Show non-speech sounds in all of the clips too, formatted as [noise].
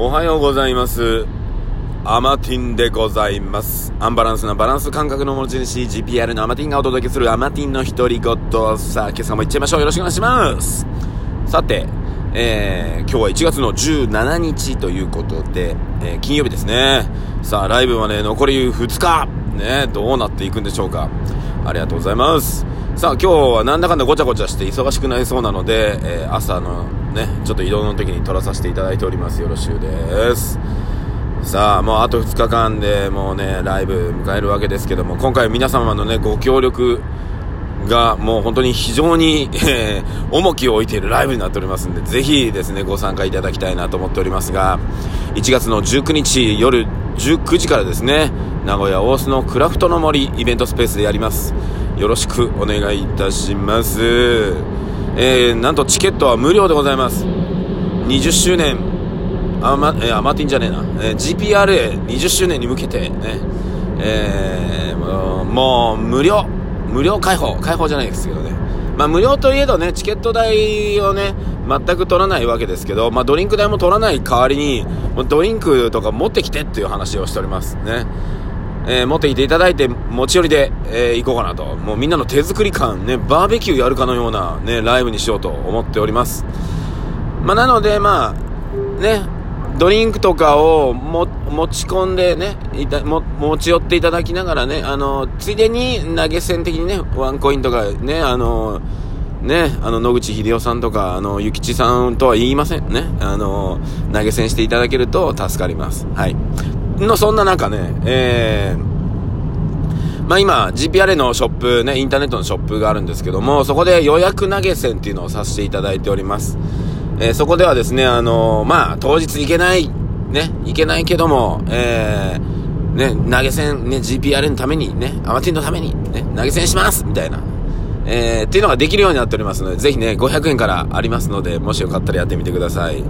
おはようございます。アマティンでございます。アンバランスなバランス感覚の持ち主、GPR のアマティンがお届けするアマティンの独り言。さあ、今朝も行っちゃいましょう。よろしくお願いします。さて、えー、今日は1月の17日ということで、えー金曜日ですね。さあ、ライブはね、残り2日。ね、どうなっていくんでしょうか。ありがとうございます。さあ、今日はなんだかんだごちゃごちゃして忙しくなりそうなので、えー朝のね、ちょっと移動の時に撮らさせていただいております。よろしゅうです。さあ、もうあと2日間でもうね、ライブ迎えるわけですけども、今回皆様のね、ご協力がもう本当に非常に、えー重きを置いているライブになっておりますんで、ぜひですね、ご参加いただきたいなと思っておりますが、1月の19日夜19時からですね、名古屋大須のクラフトの森イベントスペースでやります。よろしくお願いいたします。えー、なんとチケットは無料でございます。20周年アマ、えーアマティンじゃねえな、えー GPRA20 周年に向けてね、えーもうもう無料、無料開放、開放じゃないですけどね。まあ無料といえどね、チケット代をね、全く取らないわけですけど、まあドリンク代も取らない代わりに、もうドリンクとか持ってきてっていう話をしておりますね。えー持ってきていただいて、持ち寄りで、えー行こうかなと。もうみんなの手作り感、ね、バーベキューやるかのようなね、ライブにしようと思っております。まあ、なので、まあ、ね、ドリンクとかをも持ち込んでね、いたも持ち寄っていただきながらね、あの、ついでに投げ銭的にね、ワンコインとかね、あの、ね、あの、野口英世さんとか、あの、ゆきちさんとは言いませんね。あの、投げ銭していただけると助かります。はい。の、そんな中ね、えー、まあ今、GPRA のショップね、インターネットのショップがあるんですけども、そこで予約投げ銭っていうのをさせていただいております。えーそこではですね、あのまあ、当日行けない、ね、行けないけども、えーね、投げ銭、ね、GPRA のために、ね、アマティンのために、ね、投げ銭しますみたいな。えーっていうのができるようになっておりますので、ぜひね、500円からありますので、もしよかったらやってみてください。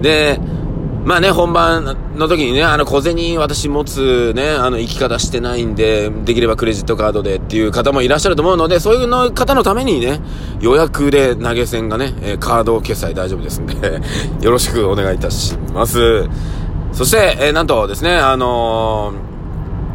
で、まあね、本番の時にね、あの、小銭私持つね、あの、生き方してないんで、できればクレジットカードでっていう方もいらっしゃると思うので、そういうの方のためにね、予約で投げ銭がね、えカード決済大丈夫ですんで、[laughs] よろしくお願いいたします。そして、えーなんとですね、あのー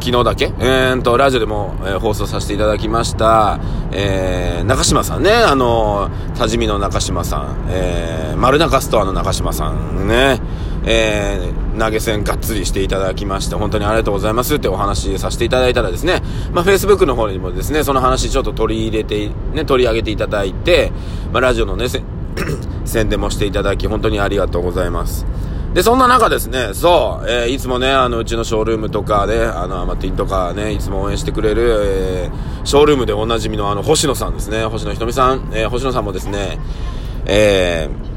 昨日だけえー、と、ラジオでも、えー放送させていただきました、えー、中島さんね、あのー、多治見の中島さん、えー、丸中ストアの中島さんね、えー、投げ銭がっつりしていただきまして、本当にありがとうございますってお話させていただいたらですね、まあ、Facebook の方にもですね、その話ちょっと取り入れて、ね、取り上げていただいて、まあ、ラジオのね、[coughs] 宣伝もしていただき、本当にありがとうございます。で、そんな中ですね、そう、えーいつもね、あの、うちのショールームとかで、あの、アマティンとかね、いつも応援してくれる、えーショールームでおなじみのあの、星野さんですね、星野ひとみさん、えー星野さんもですね、えー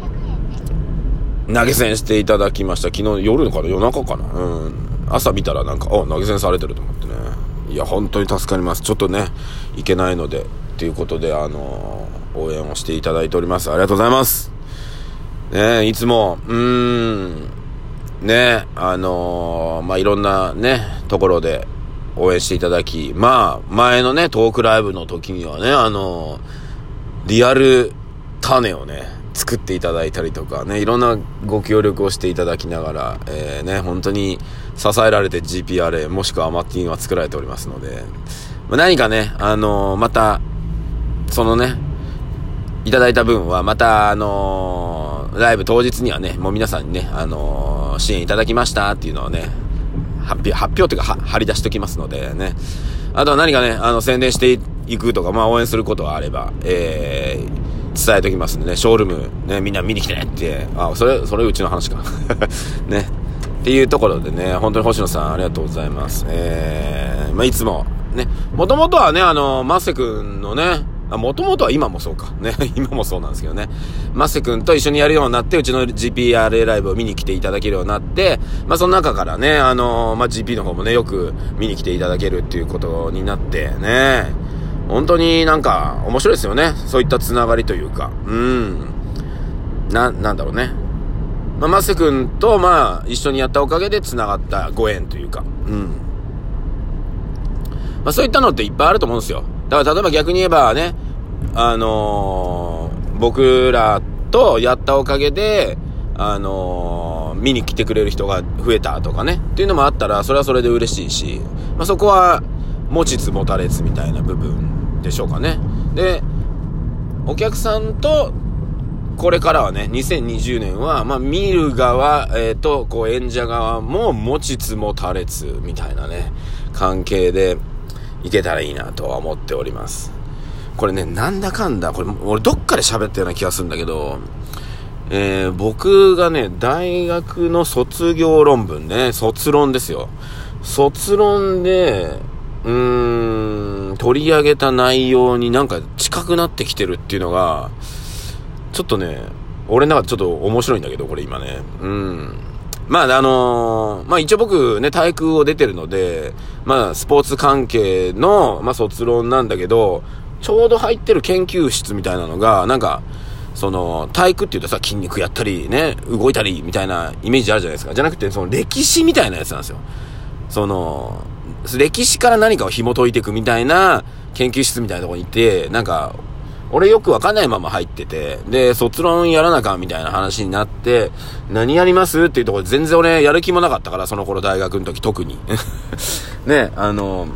投げ銭していただきました。昨日夜かな夜中かなうん。朝見たらなんか、あ、投げ銭されてると思ってね。いや、本当に助かります。ちょっとね、いけないので、ということで、あのー応援をしていただいております。ありがとうございます。ねいつも、うーん、ねあのーまあ、いろんなね、ところで応援していただき、まあ、前のね、トークライブの時にはね、あのーリアル種をね、作っていただいたりとかね、いろんなご協力をしていただきながら、えーね、本当に支えられて GPRA もしくはアマティンは作られておりますので、ま、何かね、あのーまた、そのね、いただいた分は、また、あのーライブ当日にはね、もう皆さんにね、あのー支援いただきましたっていうのをね、発表、発表というか、は、張り出しておきますのでね。あとは何かね、あの、宣伝していくとか、まあ、応援することがあれば、えー、伝えておきますんでね、ショールーム、ね、みんな見に来てって、あ、それ、それうちの話か。[laughs] ね。っていうところでね、本当に星野さんありがとうございます。えー、まあ、いつも、ね、もともとはね、あの、マッセ君のね、もともとは今もそうか。ね、[laughs] 今もそうなんですけどね。マッセ君と一緒にやるようになって、うちの GPRA ライブを見に来ていただけるようになって、まあその中からね、あのまあ GP の方もね、よく見に来ていただけるっていうことになってね、本当になんか面白いですよね。そういったつながりというか。うん。な、なんだろうね。まあ、マセ君と、まあ、一緒にやったおかげで繋がったご縁というか。うん。まあ、そういったのっていっぱいあると思うんですよ。だから、例えば逆に言えばね、あのー僕らとやったおかげで、あのー、見に来てくれる人が増えたとかね、っていうのもあったら、それはそれで嬉しいし、まあ、そこは、持ちつ持たれつみたいな部分でしょうかね。で、お客さんと、これからはね、2020年は、まあ、見る側、えっ、ー、と、こう、演者側も持ちつ持たれつ、みたいなね、関係でいけたらいいなとは思っております。これね、なんだかんだ、これ、俺どっかで喋ったような気がするんだけど、えー、僕がね、大学の卒業論文ね、卒論ですよ。卒論で、うーん、取り上げた内容になんか近くなってきてるっていうのが、ちょっとね、俺の中でちょっと面白いんだけど、これ今ね。うん。まあ、あのー、まあ一応僕ね、体育を出てるので、まあスポーツ関係の、まあ卒論なんだけど、ちょうど入ってる研究室みたいなのが、なんか、その、体育って言うとさ、筋肉やったり、ね、動いたり、みたいなイメージあるじゃないですか。じゃなくて、その歴史みたいなやつなんですよ。その、歴史から何かを紐解いていくみたいな研究室みたいなとこに行って、なんか、俺よくわかんないまま入ってて、で、卒論やらなかんみたいな話になって、何やりますっていうところで全然俺やる気もなかったから、その頃大学の時特に。[laughs] ね、あの、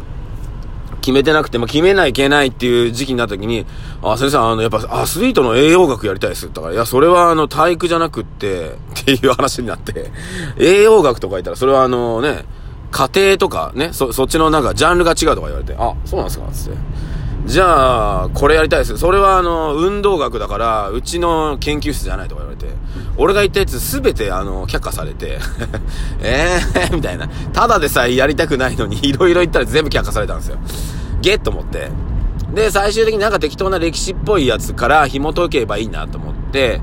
決めてなくて、まあ、決めないけないっていう時期になった時に、あ、先生、あの、やっぱアスリートの栄養学やりたいですだから、いや、それはあの、体育じゃなくって、っていう話になって、栄養学とか言ったら、それはあのね、家庭とかね、そ、そっちのなんかジャンルが違うとか言われて、あ、そうなんですかつって。じゃあ、これやりたいです。それはあの、運動学だから、うちの研究室じゃないとか言われて、俺が言ったやつすべてあの、却下されて、[laughs] えー、[laughs] みたいな。ただでさえやりたくないのに、いろいろ言ったら全部却下されたんですよ。ゲッと思って。で、最終的になんか適当な歴史っぽいやつから紐解けばいいなと思って、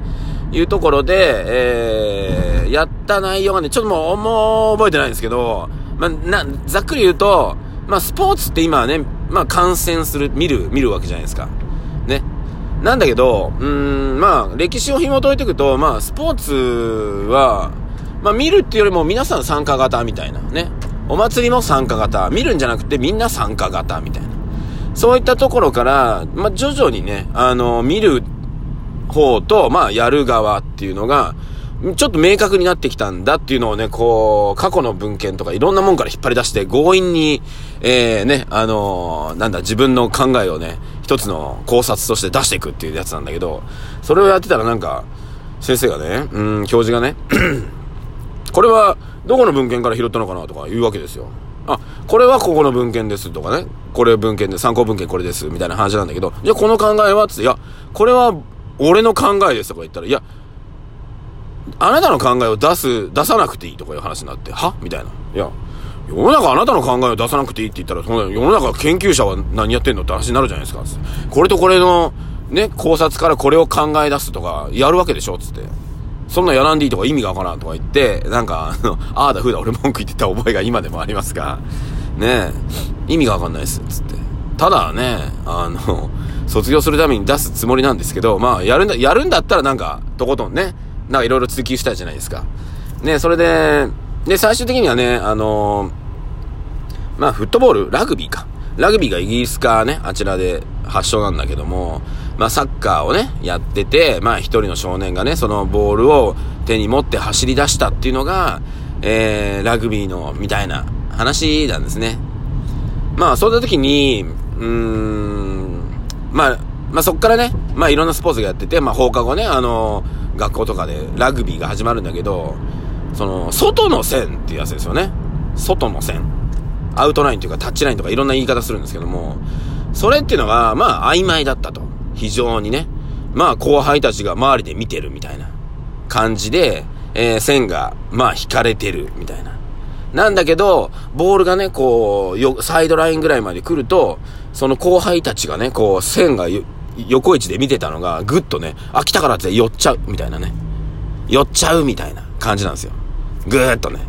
いうところで、えー、やった内容がね、ちょっともう、もう覚えてないんですけど、まあ、な、ざっくり言うと、まあ、スポーツって今はね、まあ、観戦する、見る、見るわけじゃないですか。ね。なんだけど、うーん、まあ、歴史を紐解いていくと、まあ、スポーツは、まあ、見るっていうよりも皆さん参加型みたいなね。お祭りも参加型。見るんじゃなくてみんな参加型みたいな。そういったところから、まあ、徐々にね、あの、見る方と、まあ、やる側っていうのが、ちょっと明確になってきたんだっていうのをね、こう、過去の文献とかいろんなもんから引っ張り出して強引に、えー、ね、あのー、なんだ、自分の考えをね、一つの考察として出していくっていうやつなんだけど、それをやってたらなんか、先生がね、うん、教授がね、[clears throat] これはどこの文献から拾ったのかなとか言うわけですよ。あ、これはここの文献ですとかね、これ文献で、参考文献これです、みたいな話なんだけど、じゃあこの考えはつって、いや、これは俺の考えですとか言ったら、いや、あなたの考えを出す、出さなくていいとかいう話になって、は？みたいな。いや、世の中あなたの考えを出さなくていいって言ったら、その世の中研究者は何やってんのって話になるじゃないですか。これとこれの、ね、考察からこれを考え出すとか、やるわけでしょつって。そんなやらんでいいとか意味がわからんとか言って、なんか、あの、[laughs] ああだふうだ俺文句言ってた覚えが今でもありますが、ね意味がわかんないです、つって。ただね、あの、卒業するために出すつもりなんですけど、まあ、やるんだ、やるんだったらなんか、とことんね、なんかいろいろ追求したじゃないですか。ね、それで、で、最終的にはね、あのー、まあ、フットボール、ラグビーか。ラグビーがイギリスかね、あちらで発祥なんだけども、まあ、サッカーをね、やってて、まあ、一人の少年がね、そのボールを手に持って走り出したっていうのが、えー、ラグビーの、みたいな話なんですね。まあ、そんな時に、うーん、まあ、まあ、そっからね、まあ、いろんなスポーツがやってて、まあ、放課後ね、あのー学校とかでラグビーが始まるんだけど、その、外の線っていうやつですよね。外の線。アウトラインというかタッチラインとかいろんな言い方するんですけども、それっていうのが、まあ曖昧だったと。非常にね。まあ後輩たちが周りで見てるみたいな感じで、えー、線が、まあ引かれてるみたいな。なんだけど、ボールがね、こう、よ、サイドラインぐらいまで来ると、その後輩たちがね、こう、線が横位置で見てたのが、ぐっとね、あ、来たからって寄っちゃう、みたいなね。寄っちゃうみたいな感じなんですよ。ぐーっとね。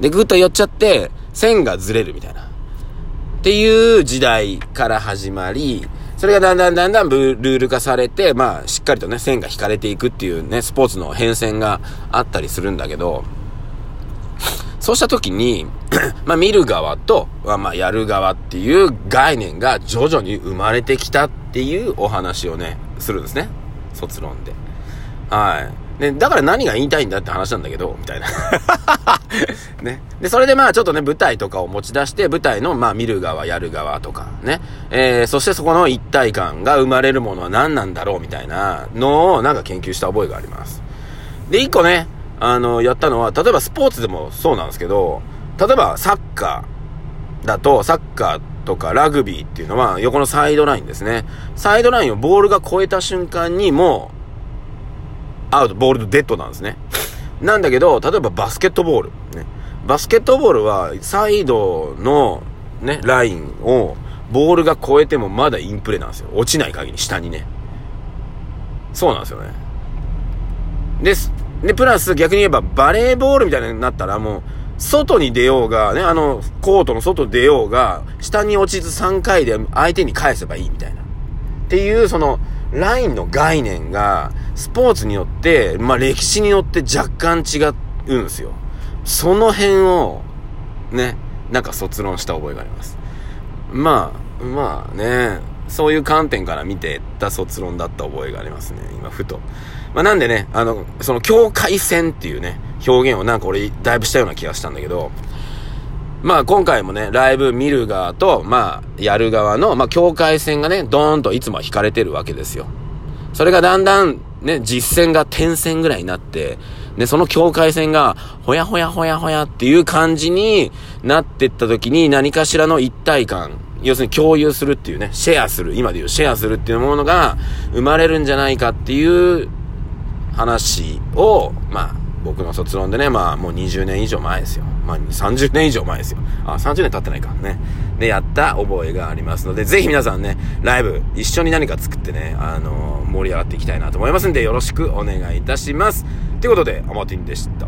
で、ぐっと寄っちゃって、線がずれるみたいな。っていう時代から始まり、それがだんだんだんだんルール化されて、まあ、しっかりとね、線が引かれていくっていうね、スポーツの変遷があったりするんだけど、そうした時に [clears throat] まあ見る側と、まあやる側っていう概念が徐々に生まれてきたっていうお話をね、するんですね。卒論で。はい。ね、だから何が言いたいんだって話なんだけど、みたいな。[laughs] ね。で、それでまあちょっとね、舞台とかを持ち出して、舞台のまあ見る側、やる側とか、ね。えー、そしてそこの一体感が生まれるものは何なんだろう、みたいなのをなんか研究した覚えがあります。で、一個ね、あの、やったのは、例えばスポーツでもそうなんですけど、例えばサッカーだと、サッカーとかラグビーっていうのは横のサイドラインですね。サイドラインをボールが越えた瞬間にもう、アウト、ボールとデッドなんですね。なんだけど、例えばバスケットボール。ね、バスケットボールは、サイドのね、ラインを、ボールが越えてもまだインプレなんですよ。落ちない限り、下にね。そうなんですよね。です。で、プラス逆に言えば、バレーボールみたいになったらもう、外に出ようが、ね、あの、コートの外出ようが、下に落ちず3回で相手に返せばいいみたいな。っていう、その、ラインの概念が、スポーツによって、まあ、歴史によって若干違うんですよ。その辺を、ね、なんか卒論した覚えがあります。まあ、まあね、そういう観点から見てた卒論だった覚えがありますね、今、ふと。まあ、なんでね、あの、その境界線っていうね、表現をなんか俺、だいぶしたような気がしたんだけど、まあ今回もね、ライブ見る側と、まあやる側の、まあ境界線がね、ドーンといつも引かれてるわけですよ。それがだんだんね、実線が点線ぐらいになって、で、その境界線が、ほやほやほやほやっていう感じになってった時に何かしらの一体感、要するに共有するっていうね、シェアする、今で言うシェアするっていうものが生まれるんじゃないかっていう話を、まあ、僕の卒論でね、まあもう20年以上前ですよ。まあ30年以上前ですよ。あ、30年経ってないか。ね。で、やった覚えがありますので、ぜひ皆さんね、ライブ一緒に何か作ってね、あのー、盛り上がっていきたいなと思いますんで、よろしくお願いいたします。ということで、アマティンでした。